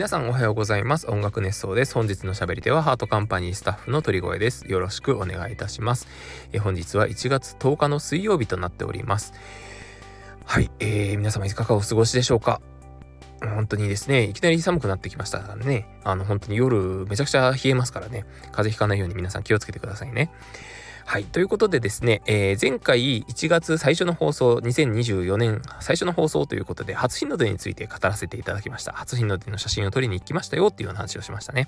皆さんおはようございます。音楽熱奏です。本日の喋り手はハートカンパニースタッフの鳥越です。よろしくお願いいたします。え本日は1月10日の水曜日となっております。はい、えー、皆様いかがお過ごしでしょうか？本当にですね、いきなり寒くなってきましたからね、あの本当に夜めちゃくちゃ冷えますからね、風邪ひかないように皆さん気をつけてくださいね。はい。ということでですね、えー、前回1月最初の放送、2024年最初の放送ということで、初日の出について語らせていただきました。初日の出の写真を撮りに行きましたよっていう話をしましたね。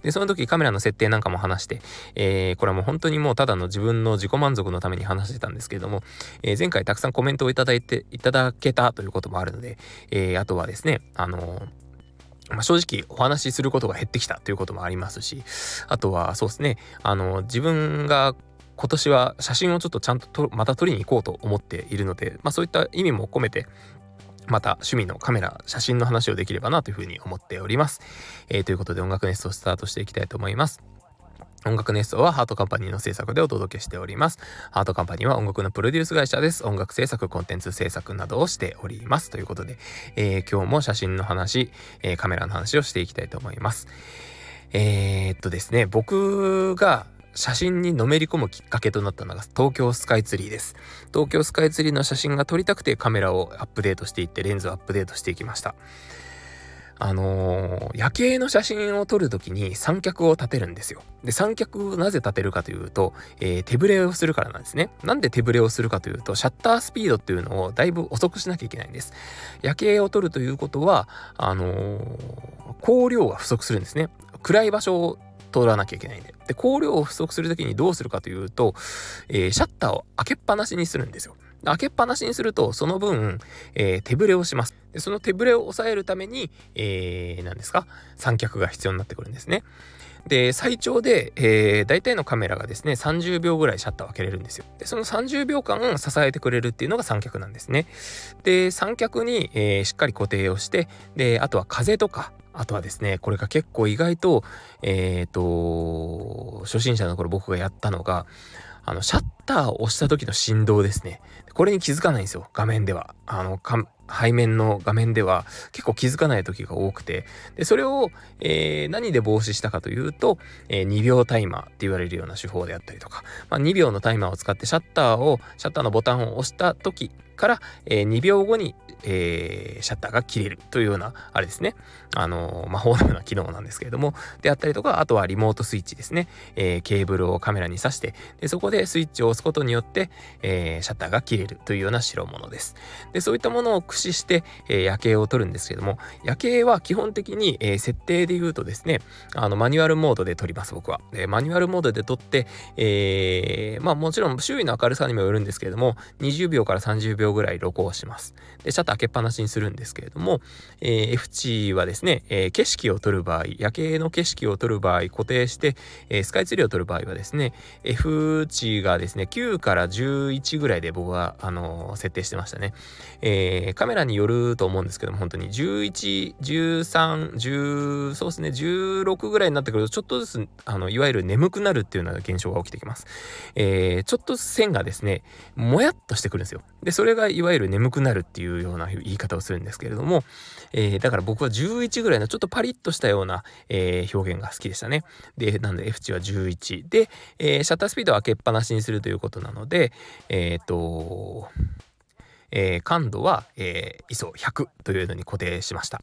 で、その時カメラの設定なんかも話して、えー、これはもう本当にもうただの自分の自己満足のために話してたんですけれども、えー、前回たくさんコメントをいただいて、いただけたということもあるので、え、あとはですね、あのま、正直お話しすることが減ってきたということもありますし、あとはそうですね、あの、自分が今年は写真をちょっとちゃんとまた撮りに行こうと思っているので、まあ、そういった意味も込めてまた趣味のカメラ、写真の話をできればなというふうに思っております。えー、ということで音楽ネストをスタートしていきたいと思います。音楽ネストはハートカンパニーの制作でお届けしております。ハートカンパニーは音楽のプロデュース会社です。音楽制作、コンテンツ制作などをしております。ということで、えー、今日も写真の話、えー、カメラの話をしていきたいと思います。えー、っとですね、僕が写真にのめり込むきっかけとなったのが東京スカイツリーです。東京スカイツリーの写真が撮りたくてカメラをアップデートしていってレンズをアップデートしていきました。あのー、夜景の写真を撮るときに三脚を立てるんですよ。で、三脚をなぜ立てるかというと、えー、手ぶれをするからなんですね。なんで手ぶれをするかというと、シャッタースピードっていうのをだいぶ遅くしなきゃいけないんです。夜景を撮るということは、あのー、光量が不足するんですね。暗い場所を通らなきゃいけないんで。で、光量を不足するときにどうするかというと、えー、シャッターを開けっぱなしにするんですよ。開けっぱなしにすると、その分、えー、手ぶれをします。でその手ぶれを抑えるために、えー、何ですか？三脚が必要になってくるんですね。で、最長で、えー、大体のカメラがですね、30秒ぐらいシャッターを開けれるんですよ。で、その30秒間支えてくれるっていうのが三脚なんですね。で、三脚に、えー、しっかり固定をして、で、あとは風とか、あとはですね、これが結構意外と、えっ、ー、と、初心者の頃僕がやったのが、あの、シャッターを押した時の振動ですね。これに気づかないんですよ、画面では。あの、背面の画面では結構気づかない時が多くて、で、それを、えー、何で防止したかというと、えー、2秒タイマーって言われるような手法であったりとか、まあ、2秒のタイマーを使ってシャッターを、シャッターのボタンを押した時から、えー、2秒後にえー、シャッターが切れるというような、あれですね。あのー、魔法のような機能なんですけれども、であったりとか、あとはリモートスイッチですね。えー、ケーブルをカメラに挿して、でそこでスイッチを押すことによって、えー、シャッターが切れるというような代物です。で、そういったものを駆使して、えー、夜景を撮るんですけども、夜景は基本的に、えー、設定で言うとですね、あの、マニュアルモードで撮ります、僕は。で、マニュアルモードで撮って、えー、まあもちろん周囲の明るさにもよるんですけれども、20秒から30秒ぐらい録音します。で、シャッター開けっぱなしにするんですけれども、えー、F 値はですね、えー、景色を撮る場合、夜景の景色を撮る場合固定して、えー、スカイツリーを撮る場合はですね、F 値がですね、9から11ぐらいで僕は、あの設定してましたね。えカメラによると思うんですけども、本当に11、13、10、そうですね、16ぐらいになってくると、ちょっとずつ、あの、いわゆる眠くなるっていうような現象が起きてきます。えちょっと線がですね、もやっとしてくるんですよ。で、それがいわゆる眠くなるっていうような言い方をするんですけれども、えー、だから僕は11ぐらいのちょっとパリッとしたような、えー、表現が好きでしたね。で、なので F 値は11で、えー、シャッタースピードは開けっぱなしにするということなので、えっ、と、えー、感度は、えー、ISO 100というのに固定しました。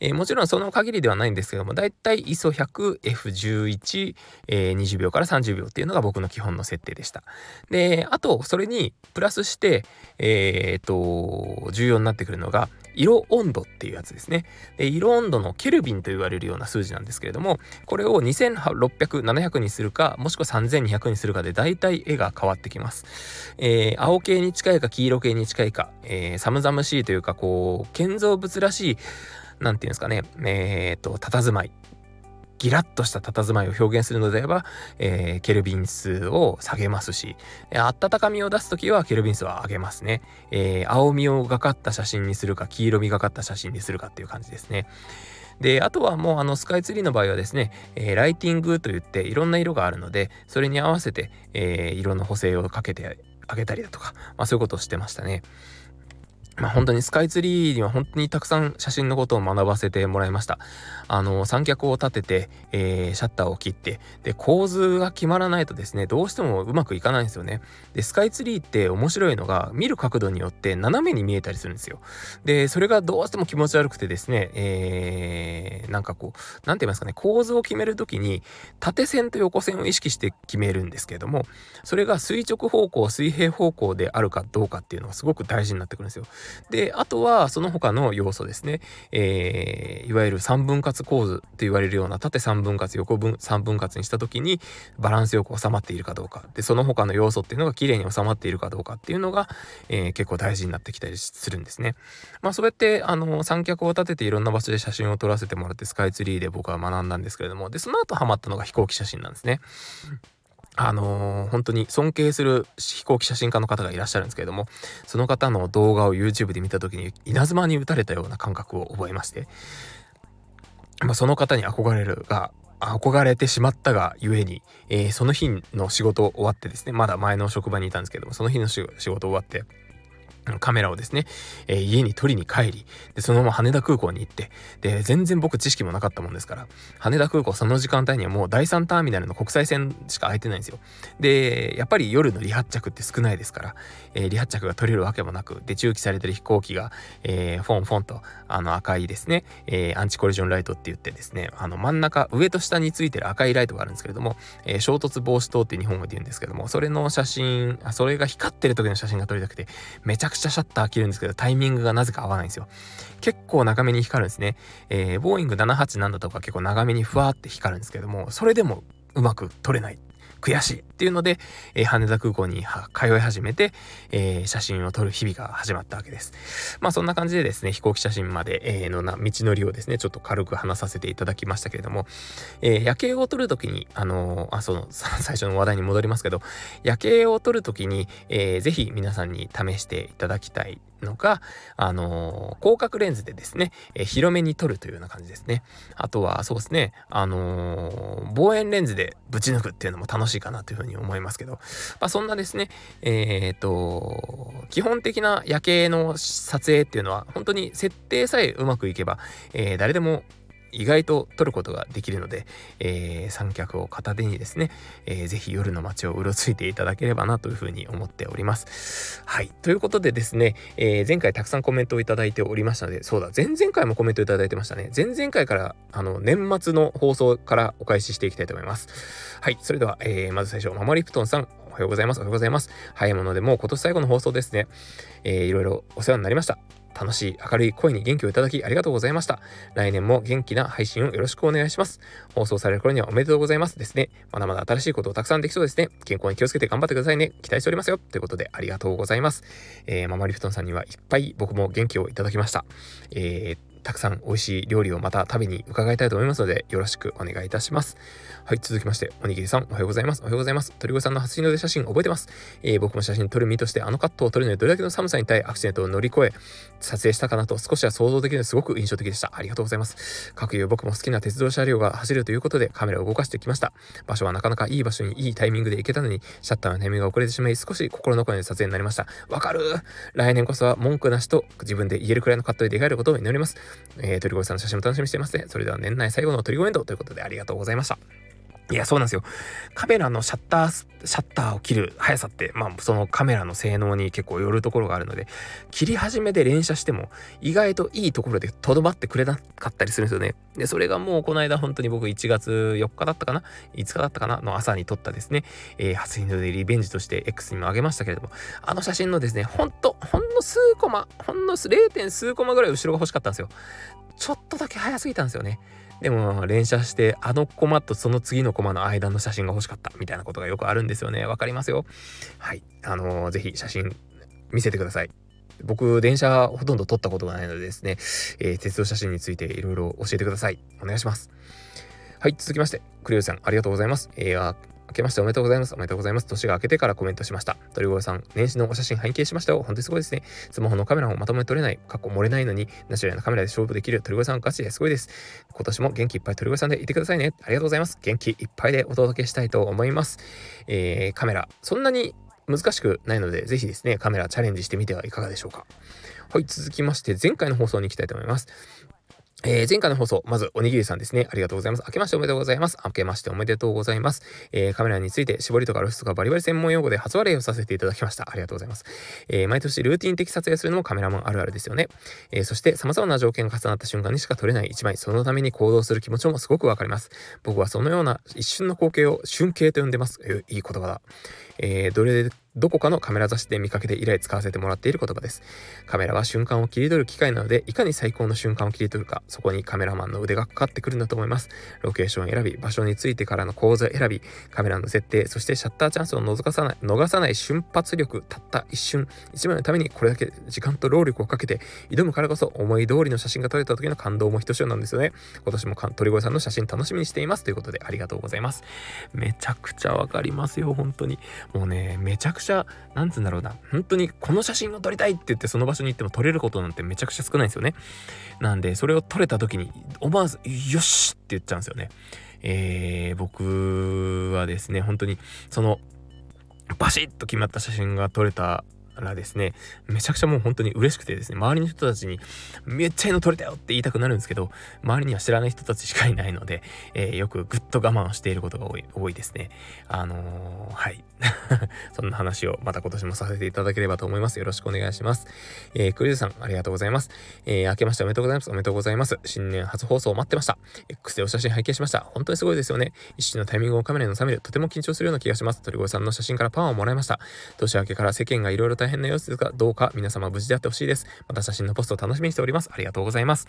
えー、もちろんその限りではないんですけども、だいたい ISO100F11、えー、20秒から30秒っていうのが僕の基本の設定でした。で、あと、それにプラスして、えー、っと、重要になってくるのが、色温度っていうやつですね。で色温度のケルビンと言われるような数字なんですけれども、これを2600、700にするか、もしくは3200にするかで、大体絵が変わってきます。えー、青系に近いか黄色系に近いか、えー、寒々しいというか、こう、建造物らしいなんていうんですかね、えっ、と、佇まい。ギラッとした佇まいを表現するのであれば、えー、ケルビン数を下げますし、温かみを出すときはケルビン数は上げますね。えー、青みをがかった写真にするか、黄色みがかった写真にするかっていう感じですね。で、あとはもうあのスカイツリーの場合はですね、えー、ライティングといっていろんな色があるので、それに合わせて、えー、色の補正をかけてあげたりだとか、まあそういうことをしてましたね。まあ、本当にスカイツリーには本当にたくさん写真のことを学ばせてもらいました。あの、三脚を立てて、えー、シャッターを切って、で、構図が決まらないとですね、どうしてもうまくいかないんですよね。で、スカイツリーって面白いのが、見る角度によって斜めに見えたりするんですよ。で、それがどうしても気持ち悪くてですね、えー、なんかこう、なんて言いますかね、構図を決めるときに、縦線と横線を意識して決めるんですけれども、それが垂直方向、水平方向であるかどうかっていうのがすごく大事になってくるんですよ。で、あとはその他の要素ですね。えー、いわゆる三分割構図って言われるような縦三分割、横分三分割にした時にバランスよく収まっているかどうか。で、その他の要素っていうのが綺麗に収まっているかどうかっていうのが、えー、結構大事になってきたりするんですね。まあそうやって、あの、三脚を立てていろんな場所で写真を撮らせてもらってスカイツリーで僕は学んだんですけれども、で、その後ハマったのが飛行機写真なんですね。あのー、本当に尊敬する飛行機写真家の方がいらっしゃるんですけれども、その方の動画を YouTube で見た時に稲妻に打たれたような感覚を覚えまして、まあ、その方に憧れるが、憧れてしまったがゆえに、えー、その日の仕事終わってですね、まだ前の職場にいたんですけども、その日の仕事終わって、カメラをですね、えー、家に取りに帰り、で、そのまま羽田空港に行って、で、全然僕知識もなかったもんですから、羽田空港その時間帯にはもう第3ターミナルの国際線しか空いてないんですよ。で、やっぱり夜の離発着って少ないですから、えー、離発着が取れるわけもなく、で、駐機されてる飛行機が、えー、フォンフォンと、あの赤いですね、えー、アンチコリジョンライトって言ってですね、あの真ん中、上と下についてる赤いライトがあるんですけれども、えー、衝突防止灯って日本語で言うんですけども、それの写真、それが光ってる時の写真が撮りたくて、めちゃくちゃくちゃシャッター切るんですけど、タイミングがなぜか合わないんですよ。結構長めに光るんですね。えー、ボーイング787とか結構長めにふわーって光るんですけども、それでもうまく撮れない。悔しいっていうので、えー、羽田空港に通い始めて、えー、写真を撮る日々が始まったわけです。まあそんな感じでですね、飛行機写真まで、えー、のな道のりをですね、ちょっと軽く話させていただきましたけれども、えー、夜景を撮るときに、あのー、あ、その、最初の話題に戻りますけど、夜景を撮るときに、えー、ぜひ皆さんに試していただきたいのが、あのー、広角レンズでですね、えー、広めに撮るというような感じですね。あとは、そうですね、あのー、望遠レンズでぶち抜くっていうのも楽しいかなというふうに思いますけど、まあ、そんなですね、えっ、と、基本的な夜景の撮影っていうのは、本当に設定さえうまくいけば、え誰でも意外と撮ることができるので、えー、三脚を片手にですね、えー、ぜひ夜の街をうろついていただければなというふうに思っております。はい。ということでですね、えー、前回たくさんコメントをいただいておりましたので、そうだ、前々回もコメントいただいてましたね。前々回から、あの、年末の放送からお返ししていきたいと思います。はい。それでは、えー、まず最初、ママリプトンさん、おはようございます。おはようございます。早いものでもう今年最後の放送ですね。えー、いろいろお世話になりました。楽しい明るい声に元気をいただきありがとうございました。来年も元気な配信をよろしくお願いします。放送される頃にはおめでとうございますですね。まだまだ新しいことをたくさんできそうですね。健康に気をつけて頑張ってくださいね。期待しておりますよ。ということでありがとうございます。えー、ママリフトンさんにはいっぱい僕も元気をいただきました。えーたくさん美味しい料理をまた食べに伺いたいと思いますので、よろしくお願いいたします。はい、続きまして、おにぎりさん、おはようございます。おはようございます。鳥越さんの初日の出写真覚えてます。えー、僕も写真撮る身として、あのカットを撮るのにどれだけの寒さに対アクシデントを乗り越え、撮影したかなと少しは想像できるのですごく印象的でした。ありがとうございます。各有僕も好きな鉄道車両が走るということでカメラを動かしてきました。場所はなかなかいい場所にいいタイミングで行けたのに、シャッターのタイミングが遅れてしまい、少し心残りの撮影になりました。わかる来年こそは文句なしと自分で言えるくらいのカットで出会えることを祈ります。えー、鳥越さんの写真も楽しみにしていますね。それでは年内最後の鳥越エンドということでありがとうございました。いや、そうなんですよ。カメラのシャッター、シャッターを切る速さって、まあ、そのカメラの性能に結構よるところがあるので、切り始めで連写しても、意外といいところでとどまってくれなかったりするんですよね。で、それがもうこの間本当に僕1月4日だったかな ?5 日だったかな？の朝に撮ったですね、えー、初日の出リベンジとして X にも上げましたけれども、あの写真のですね、ほんと、ほんの数コマ、ほんの 0. 数コマぐらい後ろが欲しかったんですよ。ちょっとだけ早すぎたんですよね。でも連写してあのコマとその次のコマの間の写真が欲しかったみたいなことがよくあるんですよね。わかりますよ。はい。あのー、ぜひ写真見せてください。僕、電車ほとんど撮ったことがないのでですね、えー、鉄道写真についていろいろ教えてください。お願いします。はい、続きまして、クリオさん、ありがとうございます。えー、明けましておめでとうございます。おめでとうございます。年が明けてからコメントしました。鳥越さん、年始のお写真拝見しましたよ。本当にすごいですね。スマホのカメラもまともに撮れない、過去漏れないのに、ナチュラルなカメラで勝負できる鳥越さんガチですごいです。今年も元気いっぱい鳥越さんでいてくださいね。ありがとうございます。元気いっぱいでお届けしたいと思います。えー、カメラ、そんなに難しくないので、ぜひですね、カメラチャレンジしてみてはいかがでしょうか。はい、続きまして、前回の放送に行きたいと思います。えー、前回の放送、まず、おにぎりさんですね。ありがとうございます。明けましておめでとうございます。明けましておめでとうございます。えー、カメラについて、絞りとか露出とかバリバリ専門用語で初笑いをさせていただきました。ありがとうございます。えー、毎年ルーティン的撮影するのもカメラマンあるあるですよね。えそして、様々な条件が重なった瞬間にしか撮れない一枚、そのために行動する気持ちもすごくわかります。僕はそのような一瞬の光景を瞬景と呼んでます。えいい言葉だ。えどれどこかのカメラ雑誌で見かけて以来使わせてもらっている言葉です。カメラは瞬間を切り取る機械なので、いかに最高の瞬間を切り取るか、そこにカメラマンの腕がかかってくるんだと思います。ロケーション選び、場所についてからの構図選び、カメラの設定、そしてシャッターチャンスを逃さない、逃さない瞬発力、たった一瞬、一枚のためにこれだけ時間と労力をかけて挑むからこそ、思い通りの写真が撮れた時の感動もひとしおなんですよね。今年も鳥越さんの写真楽しみにしています。ということで、ありがとうございます。めちゃくちゃわかりますよ、本当に。もうね、めちゃくちゃ、なんつうんだろうな、本当にこの写真を撮りたいって言ってその場所に行っても撮れることなんてめちゃくちゃ少ないんですよね。なんで、それを撮れた時に思わず、よしって言っちゃうんですよね。えー、僕はですね、本当にその、バシッと決まった写真が撮れたらですね、めちゃくちゃもう本当に嬉しくてですね、周りの人たちにめっちゃいいの撮れたよって言いたくなるんですけど、周りには知らない人たちしかいないので、えー、よくぐっと我慢をしていることが多い多いですね。あのー、はい。そんな話をまた今年もさせていただければと思います。よろしくお願いします。えー、クリズさん、ありがとうございます。えー、明けましておめでとうございます。おめでとうございます。新年初放送を待ってました。X でお写真拝見しました。本当にすごいですよね。一瞬のタイミングをカメラに収める、とても緊張するような気がします。鳥越さんの写真からパワーをもらいました。年明けから世間がいろいろ大変な様子ですが、どうか皆様無事であってほしいです。また写真のポストを楽しみにしております。ありがとうございます。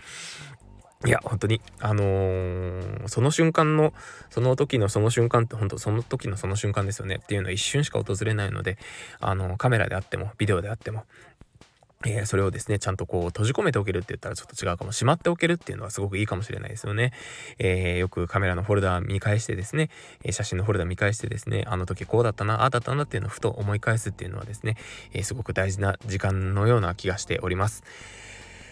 いや、本当に、あのー、その瞬間の、その時のその瞬間って、本当その時のその瞬間ですよねっていうのは一瞬しか訪れないので、あのー、カメラであっても、ビデオであっても、えー、それをですね、ちゃんとこう閉じ込めておけるって言ったらちょっと違うかも。しまっておけるっていうのはすごくいいかもしれないですよね。えー、よくカメラのフォルダ見返してですね、えー、写真のフォルダ見返してですね、あの時こうだったな、ああだったなっていうのをふと思い返すっていうのはですね、えすごく大事な時間のような気がしております。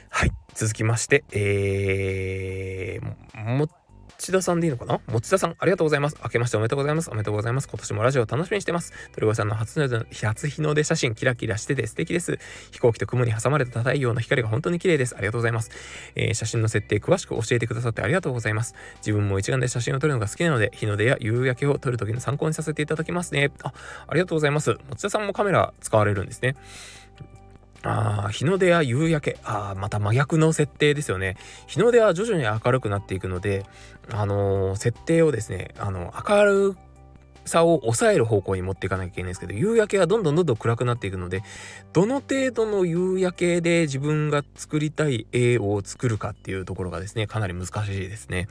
はい。続きまして、えー、もっ千田さんでいいのかな？持田さん、ありがとうございます。明けましておめでとうございます。おめでとうございます。今年もラジオ楽しみにしてます。鳥越さんの初の初日の出写真、キラキラしてて素敵です。飛行機と雲に挟まれた太陽の光が本当に綺麗です。ありがとうございます。えー、写真の設定詳しく教えてくださってありがとうございます。自分も一眼で写真を撮るのが好きなので、日の出や夕焼けを撮るときの参考にさせていただきますね。あ、ありがとうございます。持田さんもカメラ使われるんですね。あ日の出や夕焼け。あまた真逆の設定ですよね。日の出は徐々に明るくなっていくので、あのー、設定をですね、あの、明るさを抑える方向に持っていかなきゃいけないんですけど、夕焼けがどんどんどんどん暗くなっていくので、どの程度の夕焼けで自分が作りたい絵を作るかっていうところがですね、かなり難しいですね。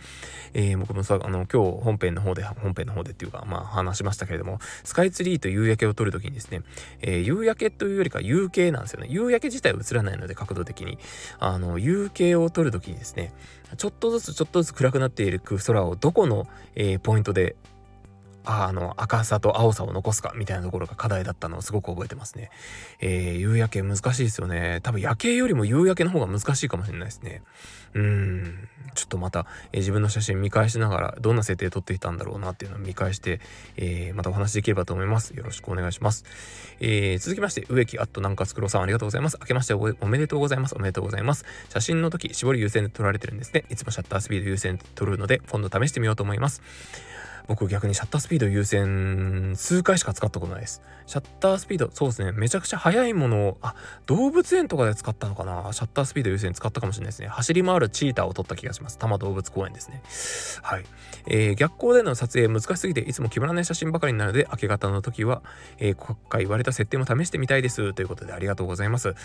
えー、僕もさ、あの、今日本編の方で、本編の方でっていうか、まあ話しましたけれども、スカイツリーと夕焼けを撮るときにですね、えー、夕焼けというよりか夕景なんですよね。夕焼け自体は映らないので、角度的に。あの、夕景を撮るときにですね、ちょっとずつちょっとずつ暗くなっている空をどこの、えー、ポイントであの赤さと青さを残すかみたいなところが課題だったのをすごく覚えてますね。えー、夕焼け難しいですよね。多分夜景よりも夕焼けの方が難しいかもしれないですね。うん。ちょっとまた、えー、自分の写真見返しながらどんな設定撮っていたんだろうなっていうのを見返して、えー、またお話できればと思います。よろしくお願いします。えー、続きまして、植木アットなんかつくろさんありがとうございます。明けましておめでとうございます。おめでとうございます。写真の時、絞り優先で撮られてるんですね。いつもシャッタースピード優先で撮るので、今度試してみようと思います。僕逆にシャッタースピード優先数回しか使ったことないです。シャッタースピード、そうですね、めちゃくちゃ速いものを、あ、動物園とかで使ったのかな？シャッタースピード優先使ったかもしれないですね。走り回るチーターを撮った気がします。多摩動物公園ですね。はい。えー、逆光での撮影難しすぎていつも決まらない写真ばかりになるので、明け方の時は、えー、今回言われた設定も試してみたいです。ということでありがとうございます。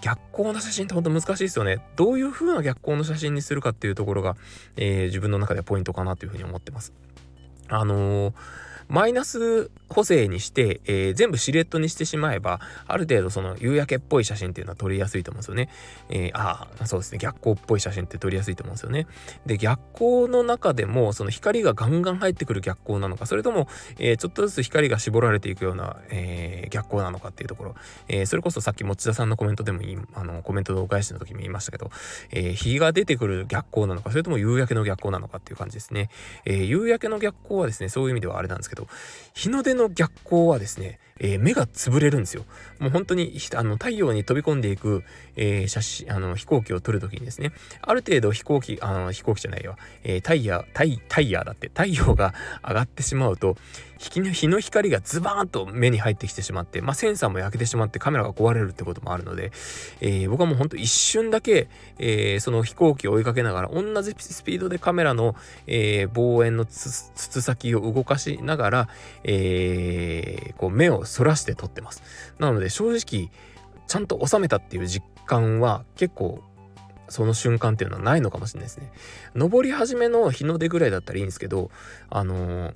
逆光の写真って本当難しいですよね。どういう風な逆光の写真にするかっていうところが、えー、自分の中ではポイントかなというふうに思ってます。あのーマイナス補正にして、えー、全部シルエットにしてしまえば、ある程度その夕焼けっぽい写真っていうのは撮りやすいと思うんですよね。えー、ああ、そうですね。逆光っぽい写真って撮りやすいと思うんですよね。で、逆光の中でも、その光がガンガン入ってくる逆光なのか、それとも、えー、ちょっとずつ光が絞られていくような、え逆光なのかっていうところ。えそれこそさっき持田さんのコメントでもいい、あの、コメントのお返しの時も言いましたけど、え日が出てくる逆光なのか、それとも夕焼けの逆光なのかっていう感じですね。え夕焼けの逆光はですね、そういう意味ではあれなんですけど、日の出の逆光はですね、えー、目が潰れるんですよ。もう本当にあの太陽に飛び込んでいく、えー、写真あの飛行機を撮るときにですねある程度飛行機あの飛行機じゃないよ、えー、タイヤタイタイヤだって太陽が上がってしまうと日の光がズバーンと目に入ってきてしまって、まあ、センサーも焼けてしまってカメラが壊れるってこともあるので、えー、僕はもうほんと一瞬だけ、えー、その飛行機を追いかけながら同じスピードでカメラの、えー、望遠の筒先を動かしながら、えー、こう目をそらして撮ってます。なので正直ちゃんと収めたっていう実感は結構その瞬間っていうのはないのかもしれないですね。登り始めの日の出ぐらいだったらいいんですけど、あのー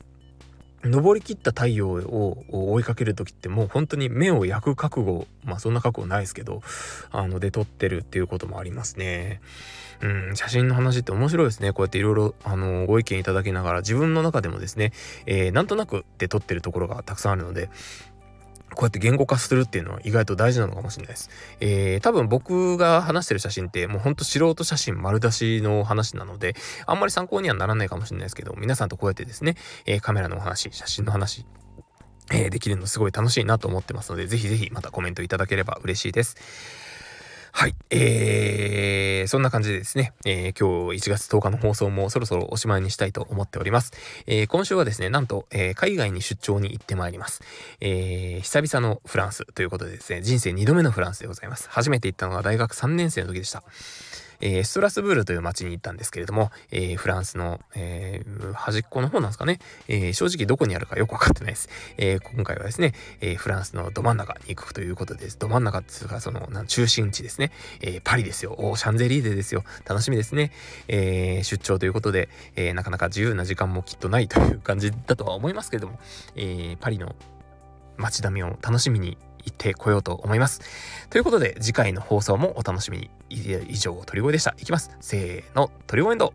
登りきった太陽を追いかける時ってもう本当に目を焼く覚悟まあそんな覚悟ないですけどあので撮ってるっていうこともありますね。うん、写真の話って面白いですね。こうやっていろいろ、あの、ご意見いただきながら、自分の中でもですね、えー、なんとなくで撮ってるところがたくさんあるので、こうやって言語化するっていうのは意外と大事なのかもしれないです。えー、多分僕が話してる写真ってもうほんと素人写真丸出しの話なので、あんまり参考にはならないかもしれないですけど、皆さんとこうやってですね、えー、カメラのお話、写真の話、えー、できるのすごい楽しいなと思ってますので、ぜひぜひまたコメントいただければ嬉しいです。はい。えー、そんな感じでですね、えー、今日1月10日の放送もそろそろおしまいにしたいと思っております。えー、今週はですね、なんと、えー、海外に出張に行ってまいります。えー、久々のフランスということでですね、人生2度目のフランスでございます。初めて行ったのは大学3年生の時でした。えー、ストラスブールという街に行ったんですけれども、えー、フランスの、えー、端っこの方なんですかね、え正直どこにあるかよくわかってないです。え今回はですね、えフランスのど真ん中に行くということです。ど真ん中っていうか、その、中心地ですね、えパリですよ。おシャンゼリーゼですよ。楽しみですね。え出張ということで、えなかなか自由な時間もきっとないという感じだとは思いますけれども、えパリの街並みを楽しみに行ってこようと思います。ということで、次回の放送もお楽しみに。以上、鳥越でした。いきます。せーの、鳥越エンド。